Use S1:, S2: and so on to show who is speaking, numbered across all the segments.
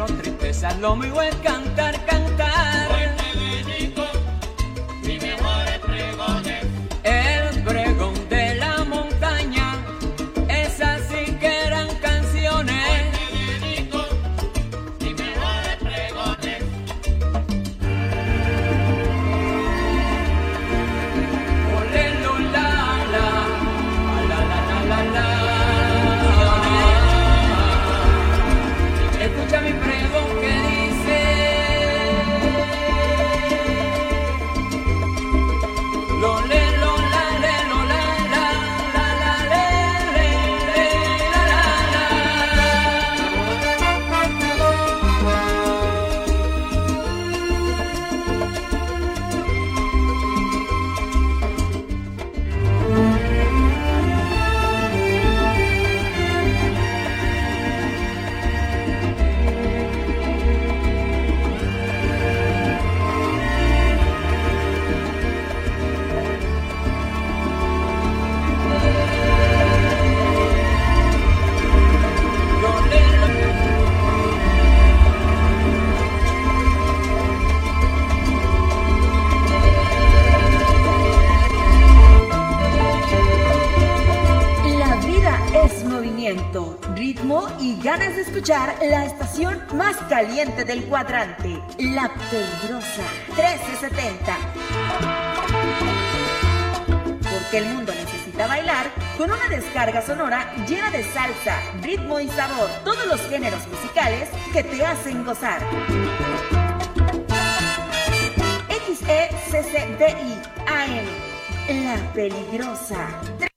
S1: lloro tristeza, lo mío es cantar, cantar. La
S2: estación más caliente del cuadrante, La Peligrosa 1370. Porque el mundo necesita bailar con una descarga sonora llena de salsa, ritmo y sabor, todos los géneros musicales que te hacen gozar. XECCDI AM, La Peligrosa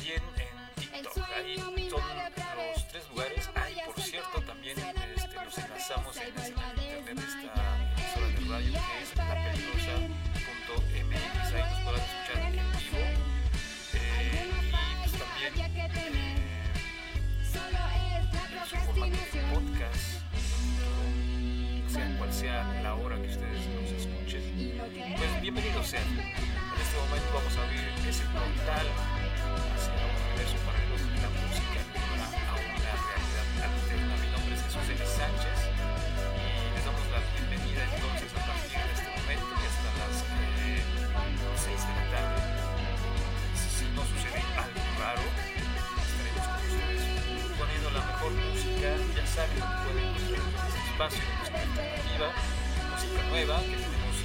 S3: también en TikTok, ahí son los tres lugares. Ahí, por cierto, también este, los enlazamos en la señal de internet. De esta emisora de radio que es lapeligrosa.mx. Ahí nos podrán escuchar en vivo. Eh, y pues también eh, en su formato de podcast, sea cual sea la hora que ustedes nos escuchen. Pues bienvenidos sean. En este momento vamos a abrir ese portal música a una realidad alterna. Mi nombre es Jesús L. Sánchez y les damos la bienvenida entonces a partir de este momento y hasta las eh, 6 de la tarde. Si no sucede algo raro, estaremos con ustedes poniendo la mejor música. Ya saben pueden encontrar en este espacio música alternativa, música nueva, que tenemos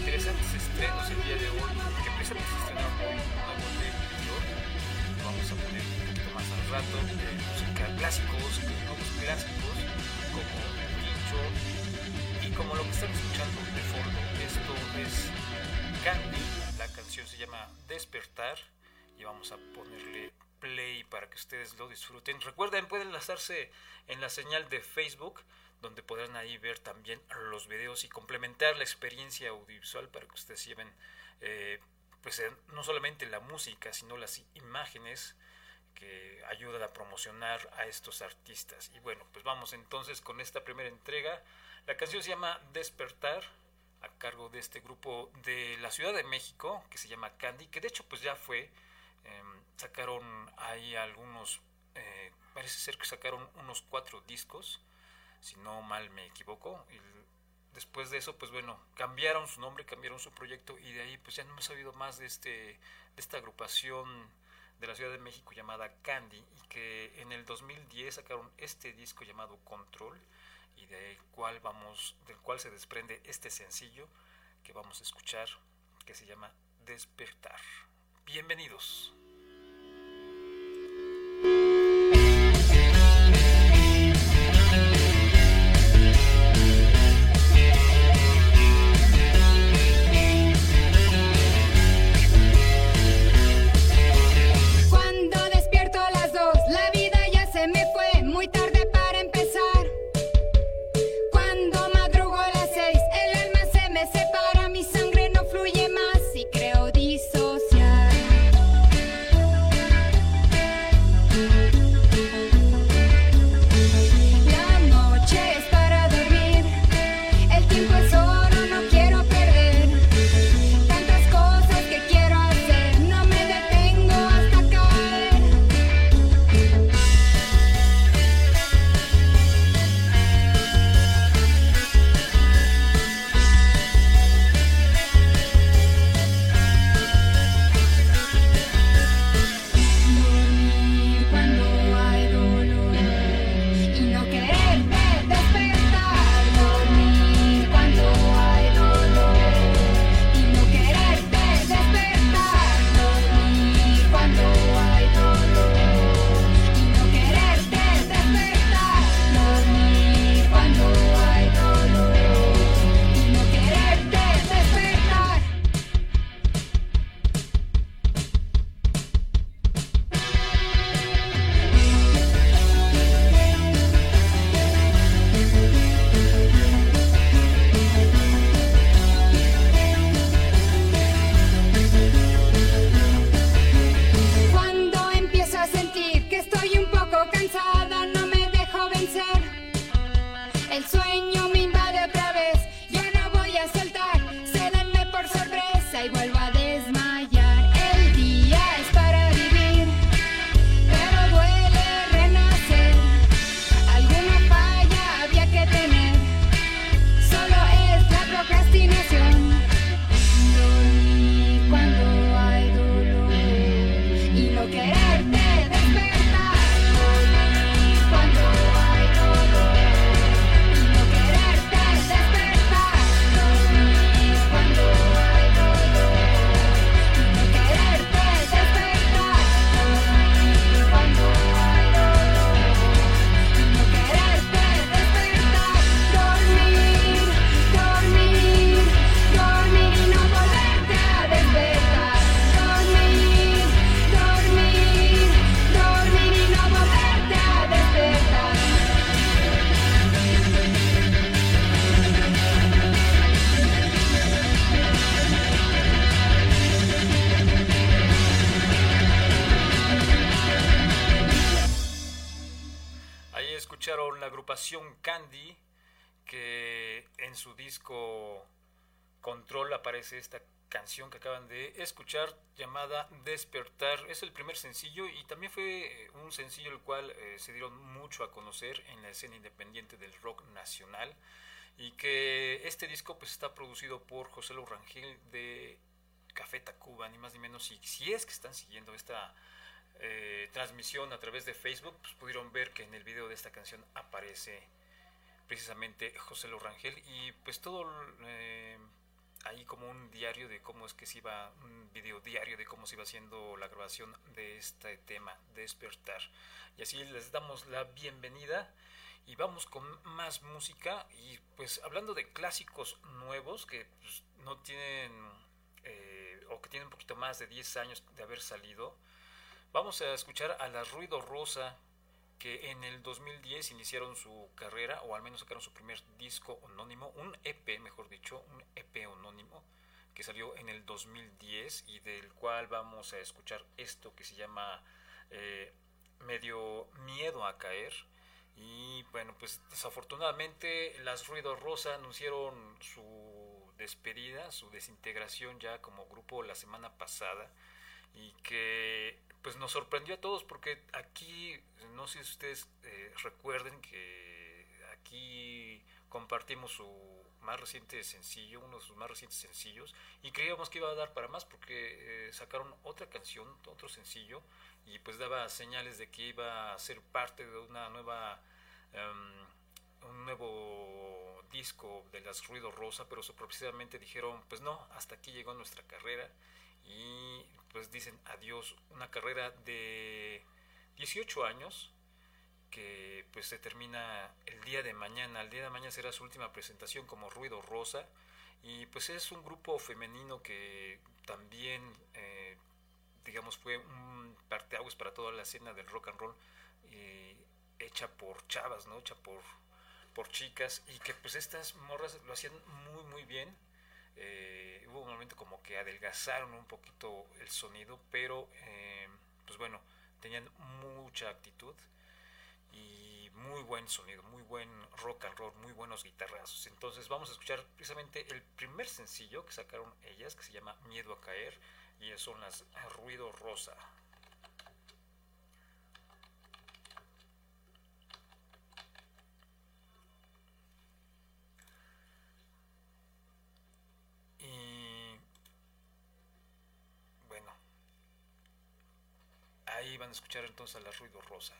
S3: interesantes estrenos el día de hoy, que precisamente se estrenaron hoy, un nuevo de vamos a poner rato, de música clásicos, nuevos clásicos, como Pincho, y como lo que están escuchando de fondo, esto es Candy, la canción se llama Despertar y vamos a ponerle play para que ustedes lo disfruten. Recuerden, pueden enlazarse en la señal de Facebook, donde podrán ahí ver también los videos y complementar la experiencia audiovisual para que ustedes lleven eh, pues no solamente la música, sino las imágenes que ayudan a promocionar a estos artistas. Y bueno, pues vamos entonces con esta primera entrega. La canción se llama Despertar, a cargo de este grupo de la Ciudad de México, que se llama Candy, que de hecho pues ya fue, em, sacaron ahí algunos, eh, parece ser que sacaron unos cuatro discos, si no mal me equivoco, y después de eso pues bueno, cambiaron su nombre, cambiaron su proyecto y de ahí pues ya no hemos sabido más de, este, de esta agrupación de la Ciudad de México llamada Candy y que en el 2010 sacaron este disco llamado Control y del cual vamos del cual se desprende este sencillo que vamos a escuchar que se llama Despertar. Bienvenidos. Candy, que en su disco Control aparece esta canción que acaban de escuchar llamada Despertar. Es el primer sencillo y también fue eh, un sencillo el cual eh, se dieron mucho a conocer en la escena independiente del rock nacional y que este disco pues está producido por José Lo Rangel de Café Tacuba, ni más ni menos. Y si es que están siguiendo esta eh, transmisión a través de Facebook, pues pudieron ver que en el video de esta canción aparece precisamente José Lo Rangel y pues todo eh, ahí como un diario de cómo es que se iba, un video diario de cómo se iba haciendo la grabación de este tema, Despertar. Y así les damos la bienvenida Y vamos con más música y pues hablando de clásicos nuevos que pues, no tienen eh, o que tienen un poquito más de 10 años de haber salido, vamos a escuchar a la Ruido Rosa que en el 2010 iniciaron su carrera o al menos sacaron su primer disco anónimo, un EP mejor dicho, un EP anónimo que salió en el 2010 y del cual vamos a escuchar esto que se llama eh, Medio Miedo a Caer. Y bueno, pues desafortunadamente las Ruido Rosa anunciaron su despedida, su desintegración ya como grupo la semana pasada y que pues nos sorprendió a todos porque aquí, no sé si ustedes eh, recuerden que aquí compartimos su más reciente sencillo, uno de sus más recientes sencillos, y creíamos que iba a dar para más porque eh, sacaron otra canción, otro sencillo, y pues daba señales de que iba a ser parte de una nueva, um, un nuevo disco de las Ruido Rosa, pero sorpresivamente dijeron, pues no, hasta aquí llegó nuestra carrera, y pues dicen adiós, una carrera de 18 años, que pues se termina el día de mañana. El día de mañana será su última presentación como Ruido Rosa y pues es un grupo femenino que también eh, digamos fue un parteaguas para toda la escena del rock and roll hecha por chavas, ¿no? Hecha por, por chicas y que pues estas morras lo hacían muy muy bien. Eh, hubo un momento como que adelgazaron un poquito el sonido, pero pues bueno, tenían mucha actitud y muy buen sonido, muy buen rock and roll, muy buenos guitarrazos. Entonces vamos a escuchar precisamente el primer sencillo que sacaron ellas, que se llama Miedo a Caer, y son las Ruido Rosa. Y bueno, ahí van a escuchar entonces a la Ruido Rosa.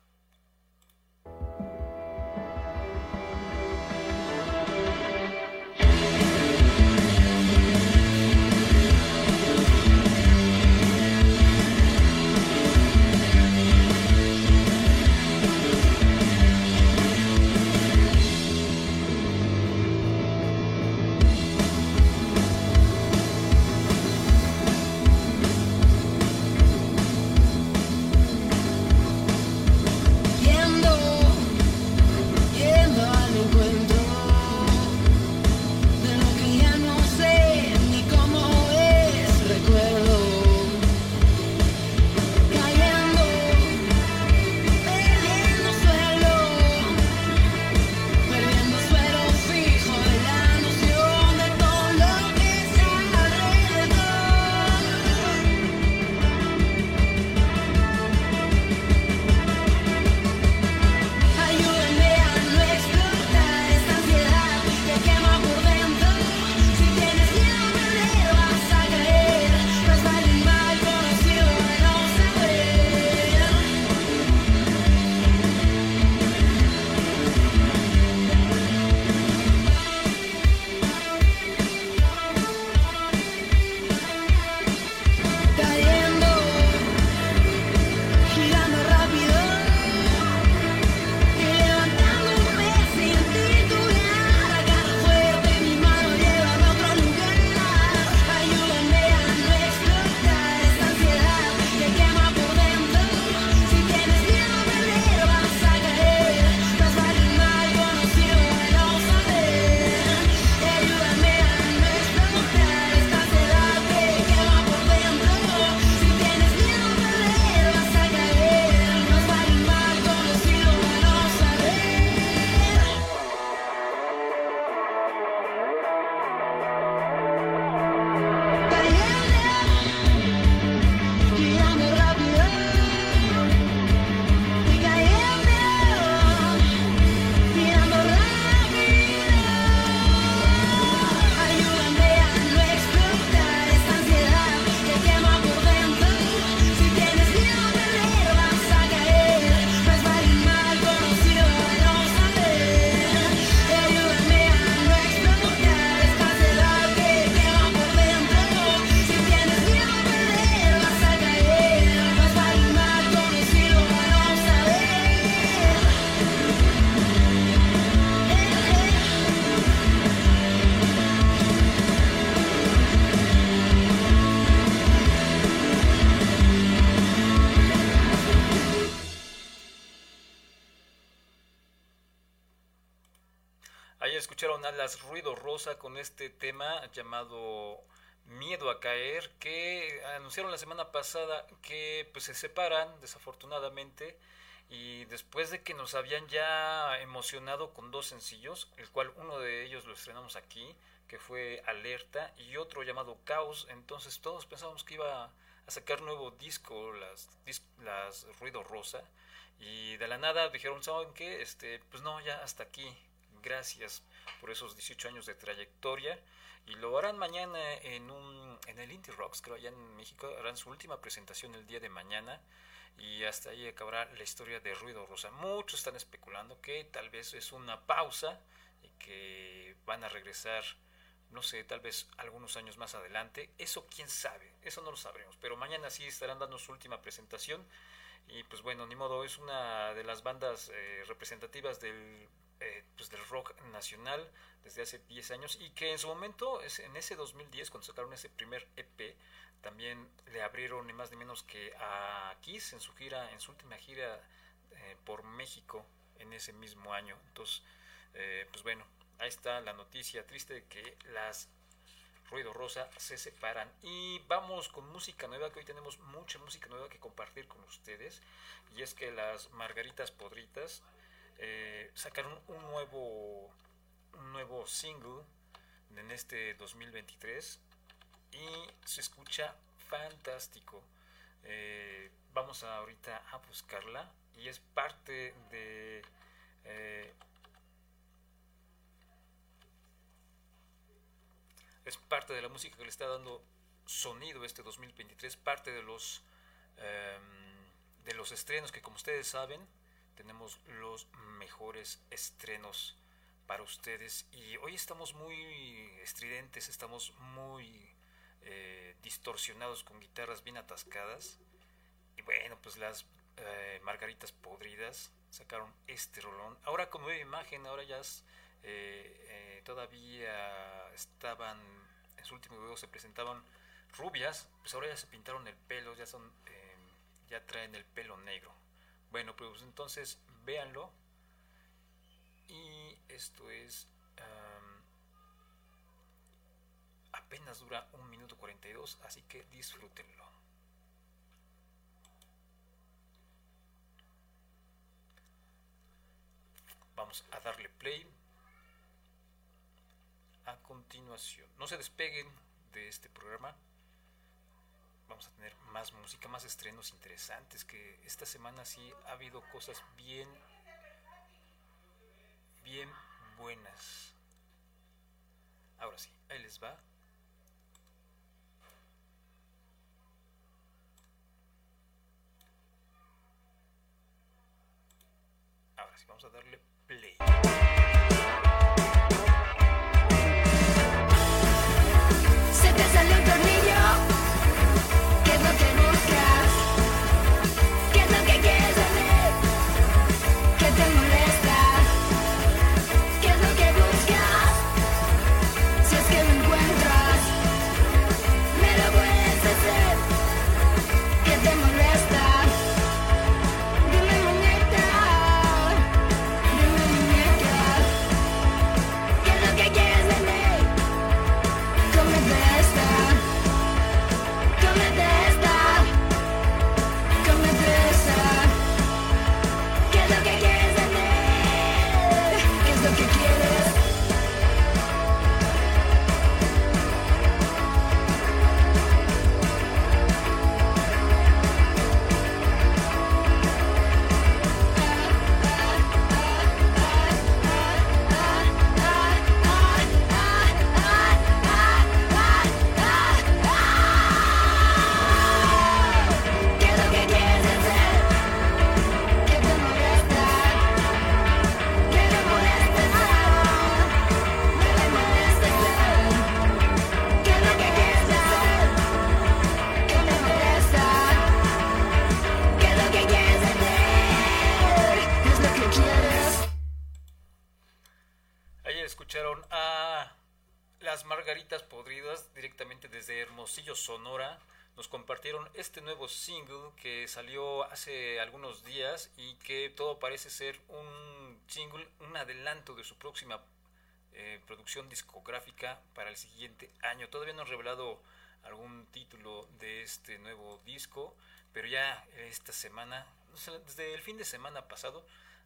S3: Llamado Miedo a caer, que anunciaron la semana pasada que pues se separan desafortunadamente y después de que nos habían ya emocionado con dos sencillos, el cual uno de ellos lo estrenamos aquí, que fue Alerta, y otro llamado Caos, entonces todos pensábamos que iba a sacar nuevo disco, las, las Ruido Rosa, y de la nada dijeron, ¿saben qué? Este, pues no, ya hasta aquí, gracias por esos 18 años de trayectoria, y lo harán mañana en, un, en el Indie Rocks, creo, allá en México, harán su última presentación el día de mañana, y hasta ahí acabará la historia de Ruido Rosa. Muchos están especulando que tal vez es una pausa y que van a regresar, no sé, tal vez algunos años más adelante. Eso quién sabe, eso no lo sabremos, pero mañana sí estarán dando su última presentación y pues bueno, ni modo, es una de las bandas eh, representativas del, eh, pues del rock nacional desde hace 10 años y que en su momento, en ese 2010, cuando sacaron ese primer EP, también le abrieron ni más ni menos que a Kiss en su gira, en su última gira eh, por México en ese mismo año. Entonces, eh, pues bueno, ahí está la noticia triste de que las Ruido Rosa se separan. Y vamos con música nueva, que hoy tenemos mucha música nueva que compartir con ustedes. Y es que las Margaritas Podritas eh, sacaron un nuevo, un nuevo single en este 2023 y se escucha fantástico. Eh, vamos a ahorita a buscarla y es parte de eh, es parte de la música que le está dando sonido este 2023 parte de los de los estrenos que como ustedes saben tenemos los mejores estrenos para ustedes y hoy estamos muy estridentes estamos muy eh, distorsionados con guitarras bien atascadas. Y bueno, pues las eh, margaritas podridas sacaron este rolón. Ahora con nueva imagen, ahora ya eh, todavía estaban, en su último video se presentaban rubias, pues ahora ya se pintaron el pelo, ya son, ya traen el pelo negro. Bueno, pues entonces véanlo. Y esto es apenas dura un minuto 42, así que disfrútenlo. Vamos a darle play. A continuación, no se despeguen de este programa. Vamos a tener más música, más estrenos interesantes. Que esta semana sí ha habido cosas bien, bien buenas. Ahora sí, ahí les va. vamos a darle play.
S4: Salió
S3: hace algunos días y que todo parece ser un single, un adelanto de su próxima producción discográfica para el siguiente año. Todavía no han revelado algún título de este nuevo disco, pero ya esta semana, desde el fin de semana pasado,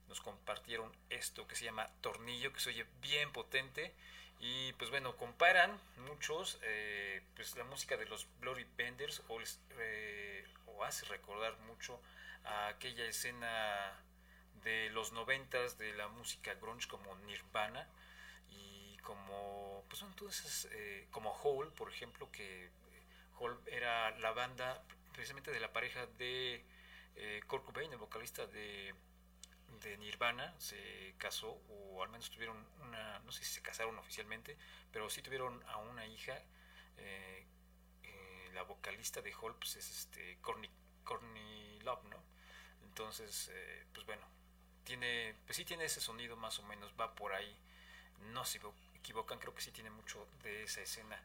S3: nos compartieron esto que se llama Tornillo, que se oye bien potente. Y pues bueno, comparan muchos eh, pues la música de los Bloody Benders o, eh, hace recordar mucho a aquella escena de los noventas de la música grunge como Nirvana y como pues son todas esas, eh, como Hole por ejemplo que Hole era la banda precisamente de la pareja de eh, Kurt Cobain el vocalista de, de Nirvana. Se casó o al menos tuvieron una no sé si se casaron oficialmente pero sí tuvieron a una hija eh, la vocalista de Hole pues es este Courtney, Courtney Love no entonces pues bueno tiene, pues sí tiene ese sonido más o menos, va por ahí. No se equivocan, creo que sí tiene mucho de esa escena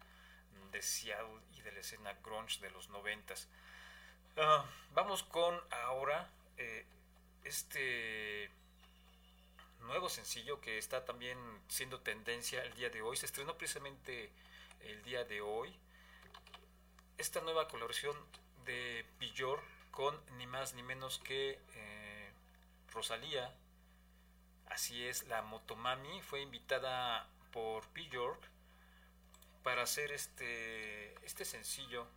S3: de Seattle y de la escena grunge de los noventas. Uh, vamos con ahora eh, este nuevo sencillo que está también siendo tendencia el día de hoy. Se estrenó precisamente el día de hoy. Esta nueva colaboración de Björk con ni más ni menos que eh, Rosalía, así es, la Motomami fue invitada por Bjork para hacer este, este sencillo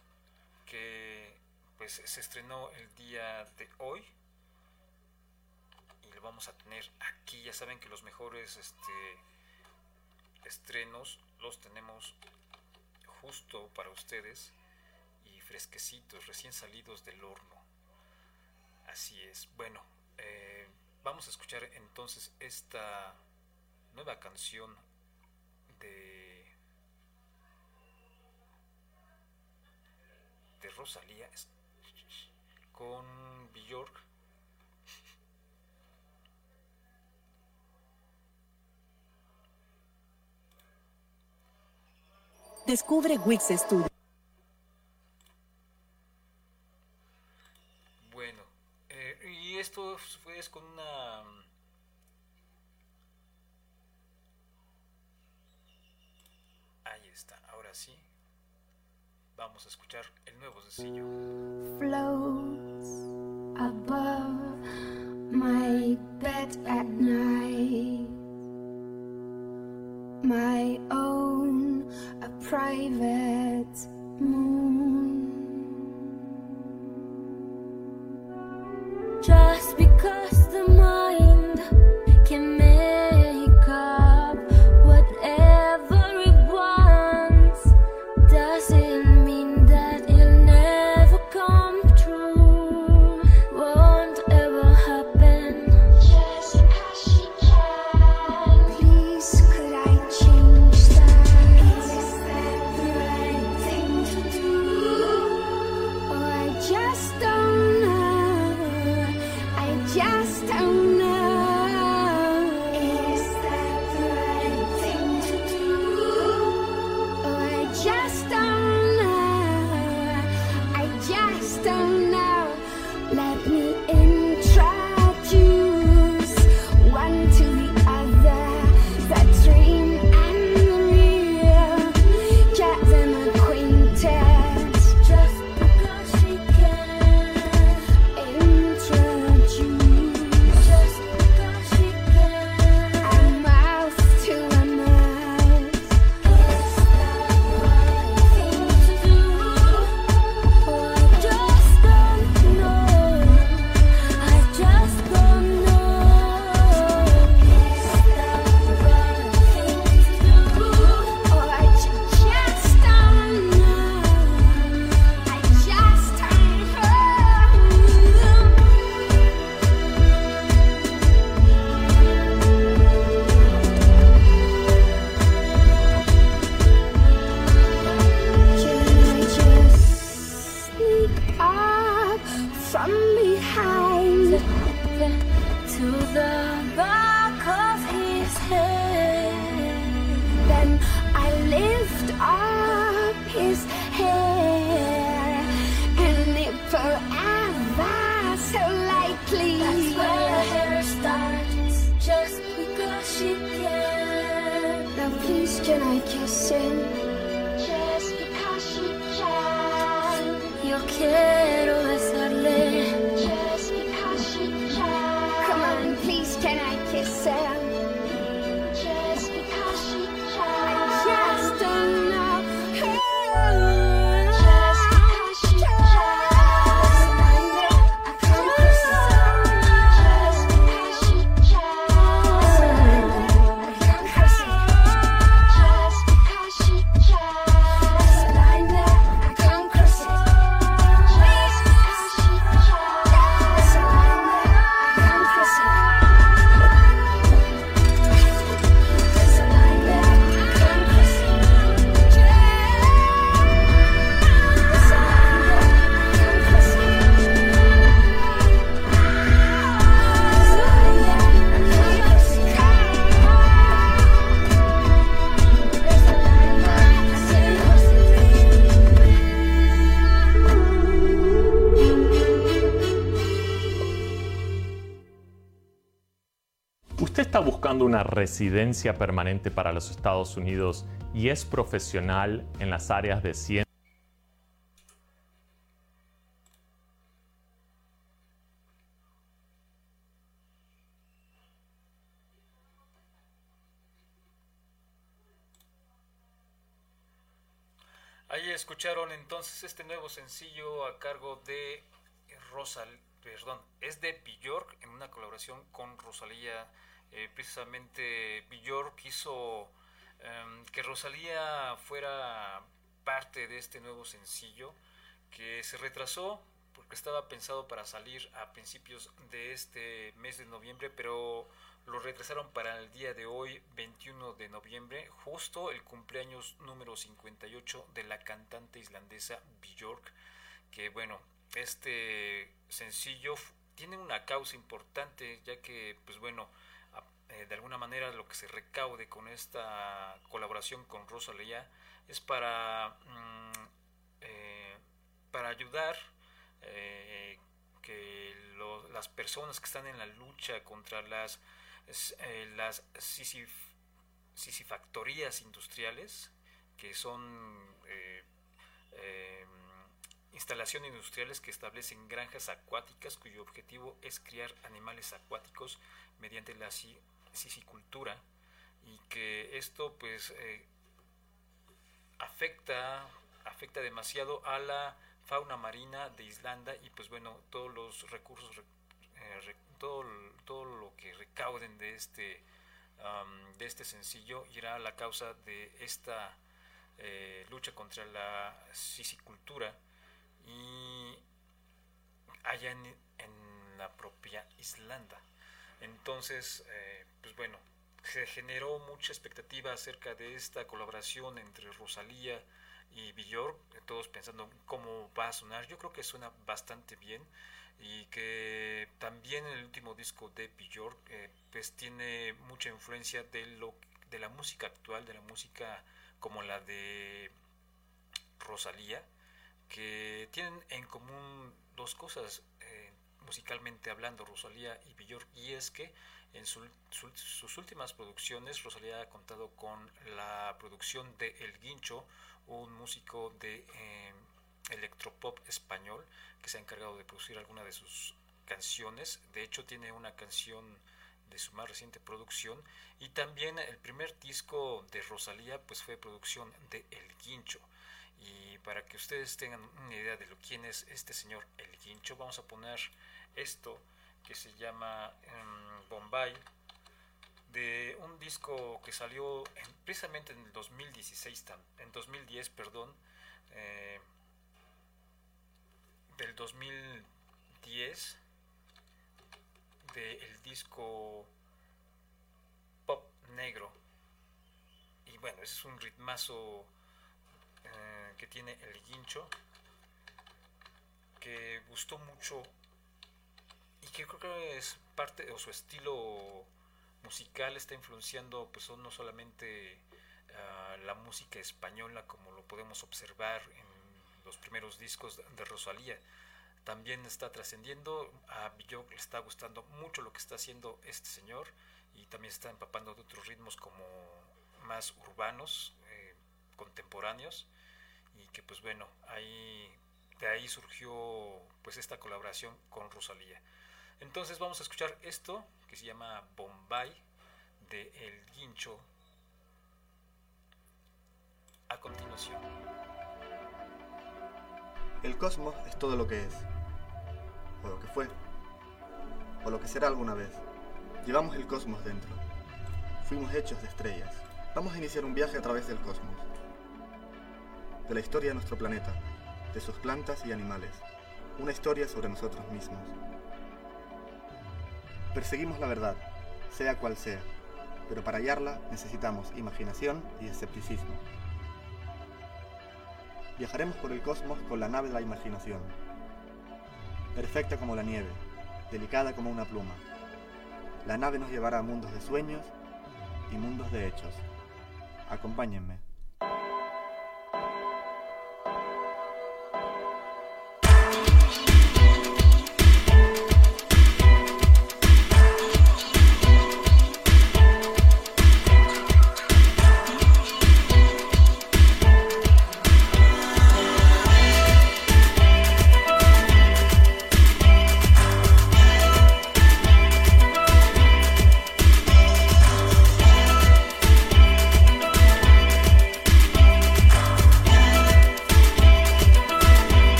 S3: que pues se estrenó el día de hoy. Y lo vamos a tener aquí. Ya saben que los mejores este, estrenos los tenemos justo para ustedes fresquecitos recién salidos del horno así es bueno eh, vamos a escuchar entonces esta nueva canción de, de Rosalía con Bjork.
S5: Descubre Wix Studio.
S3: Fue con una... Ahí está, ahora sí. Vamos a escuchar el nuevo sencillo.
S4: Floats above my bed at night. My own, a private moon.
S6: Una residencia permanente para los Estados Unidos y es profesional en las áreas de ciencia?
S3: Ahí escucharon entonces este nuevo sencillo a cargo de Rosal, perdón, es de Bjork en una colaboración con Rosalía. Eh, precisamente Bjork hizo em, que Rosalía fuera parte de este nuevo sencillo que se retrasó porque estaba pensado para salir a principios de este mes de noviembre, pero lo retrasaron para el día de hoy, 21 de noviembre, justo el cumpleaños número 58 de la cantante islandesa Björk, que bueno, este sencillo tiene una causa importante, ya que pues bueno, eh, de alguna manera lo que se recaude con esta colaboración con Rosalía es para mm, eh, para ayudar eh, que las personas que están en la lucha contra las las sisif- sisifactorías industriales que son instalaciones industriales que establecen granjas acuáticas cuyo objetivo es criar animales acuáticos mediante la sisicultura y que esto pues eh, afecta afecta demasiado a la fauna marina de Islanda y pues bueno todos los recursos re- eh, todo, todo lo que recauden de este am, de este sencillo irá a la causa de esta eh, lucha contra la sisicultura y allá en, en la propia Islanda entonces eh, pues bueno se generó mucha expectativa acerca de esta colaboración entre Rosalía y Björk, todos pensando cómo va a sonar. Yo creo que suena bastante bien y que también el último disco de Björk eh, pues tiene mucha influencia de lo de la música actual, de la música como la de Rosalía, que tienen en común dos cosas eh, musicalmente hablando Rosalía y Björk y es que en su- su- sus últimas producciones Rosalía ha contado con la producción de El Guincho, un músico de eh, electropop español que se ha encargado de producir algunas de sus canciones. De hecho tiene una canción de su más reciente producción y también el primer disco de Rosalía pues fue producción de El Guincho. Y para que ustedes tengan una idea de lo quién es este señor El Guincho, vamos a poner esto que se llama em, Bombay de un disco que salió en- precisamente en el 2016 tam- en 2010 perdón eh, del 2010 del disco pop negro. Y bueno ese es un ritmazo eh, que tiene el guincho que gustó mucho que creo que es parte o su estilo musical está influenciando pues no solamente ah, la música española como lo podemos observar en los primeros discos de Rosalía también está trascendiendo a Björk le está gustando mucho lo que está haciendo este señor y también está empapando de otros ritmos como más urbanos, eh, contemporáneos, y que pues bueno, ahí, de ahí surgió pues esta colaboración con Rosalía. Entonces vamos a escuchar esto que se llama Bombay de El Guincho a continuación.
S7: El cosmos es todo lo que es, o lo que fue, o lo que será alguna vez. Llevamos el cosmos dentro. Fuimos hechos de estrellas. Vamos a iniciar un viaje a través del cosmos. De la historia de nuestro planeta, de sus plantas y animales. Una historia sobre nosotros mismos. Perseguimos la verdad, sea cual sea, pero para hallarla necesitamos imaginación y escepticismo. Viajaremos por el cosmos con la nave de la imaginación. Perfecta como la nieve, delicada como una pluma. La nave nos llevará a mundos de sueños y mundos de hechos. Acompáñenme.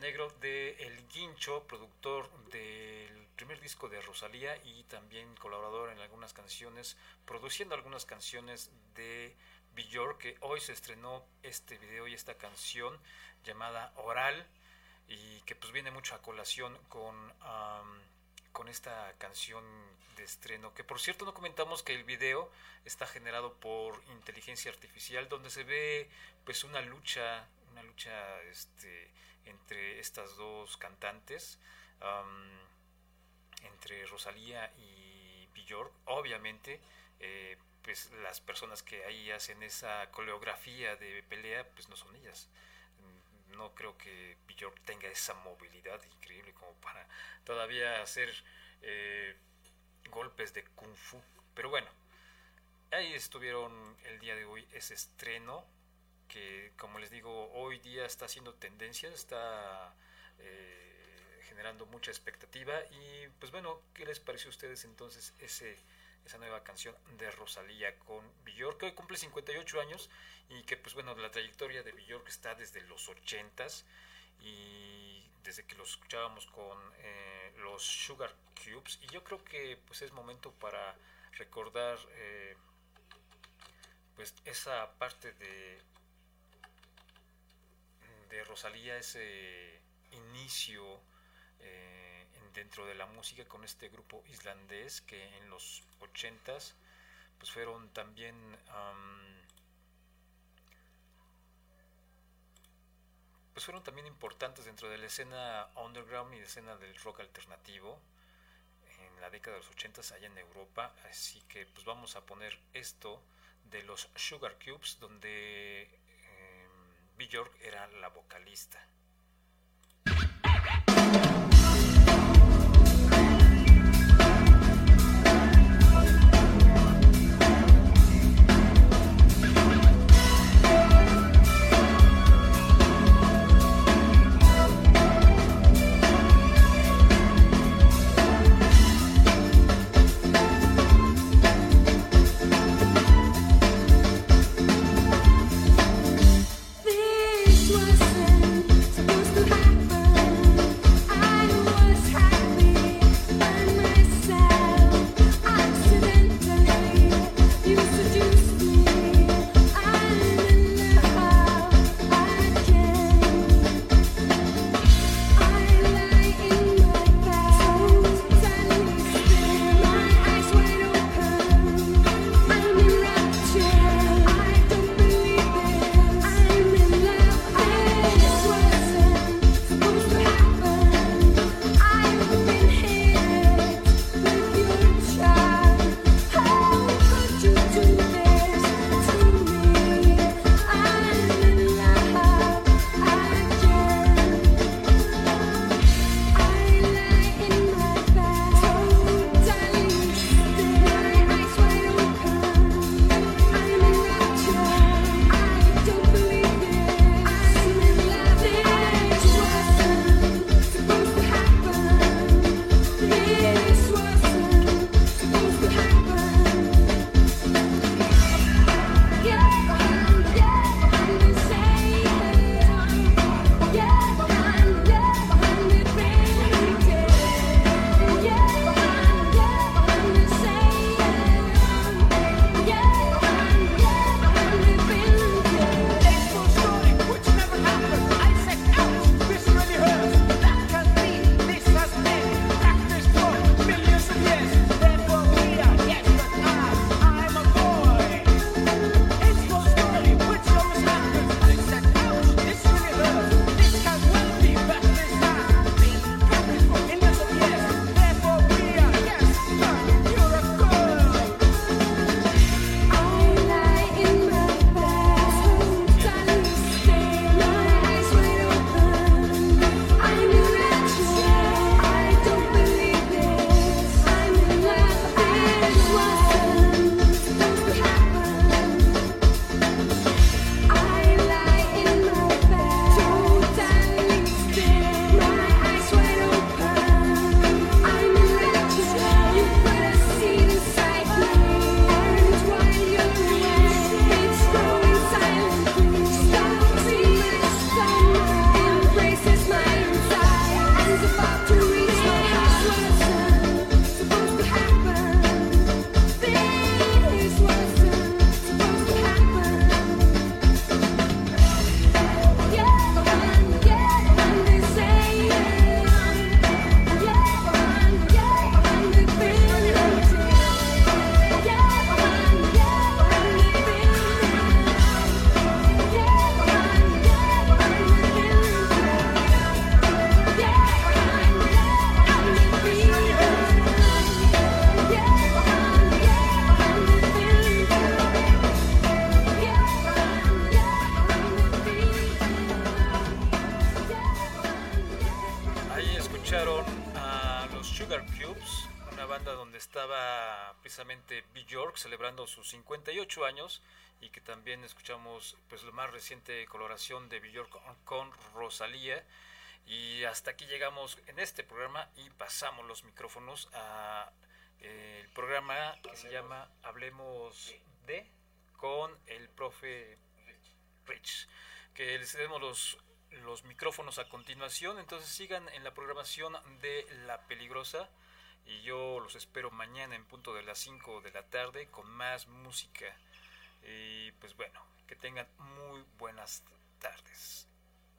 S3: Negro, de El Guincho, productor del primer disco de Rosalía y también colaborador en algunas canciones, produciendo algunas canciones de Björk, que hoy se estrenó este video y esta canción llamada Oral y que pues viene mucho a colación con, con esta canción de estreno, que por cierto no comentamos que el video está generado por inteligencia artificial, donde se ve pues una lucha, una lucha este, entre estas dos cantantes, am, entre Rosalía y Björk, obviamente eh, pues las personas que ahí hacen esa coreografía de pelea pues no son ellas no creo que Björk tenga esa movilidad increíble como para todavía hacer eh, golpes de kung fu. Pero bueno, ahí estuvieron el día de hoy ese estreno que como les digo hoy día está haciendo tendencia, está eh, generando mucha expectativa y pues bueno, ¿qué les pareció a ustedes entonces ese esa nueva canción de Rosalía con Björk, que hoy cumple 58 años y que pues bueno, la trayectoria de Björk está desde los 80s y desde que los escuchábamos con eh, los Sugar Cubes y yo creo que pues es momento para recordar eh, pues esa parte de de Rosalía, ese inicio eh, en- dentro de la música con este grupo islandés que en los 80s pues fueron también am, pues fueron también importantes dentro de la escena underground y la escena del rock alternativo en la década de los 80s allá en Europa. Así que pues vamos a poner esto de los Sugar Cubes donde Björk era la vocalista también escuchamos pues la más reciente coloración de Bill York con, Rosalía. Y hasta aquí llegamos en este programa y pasamos los micrófonos a eh, el programa que se llama Hablemos de con el profe Rich, que les cedemos los, los micrófonos a continuación, entonces sigan en la programación de La Peligrosa y yo los espero mañana en punto de las 5 de la tarde con más música. Y pues bueno, que tengan muy buenas tardes.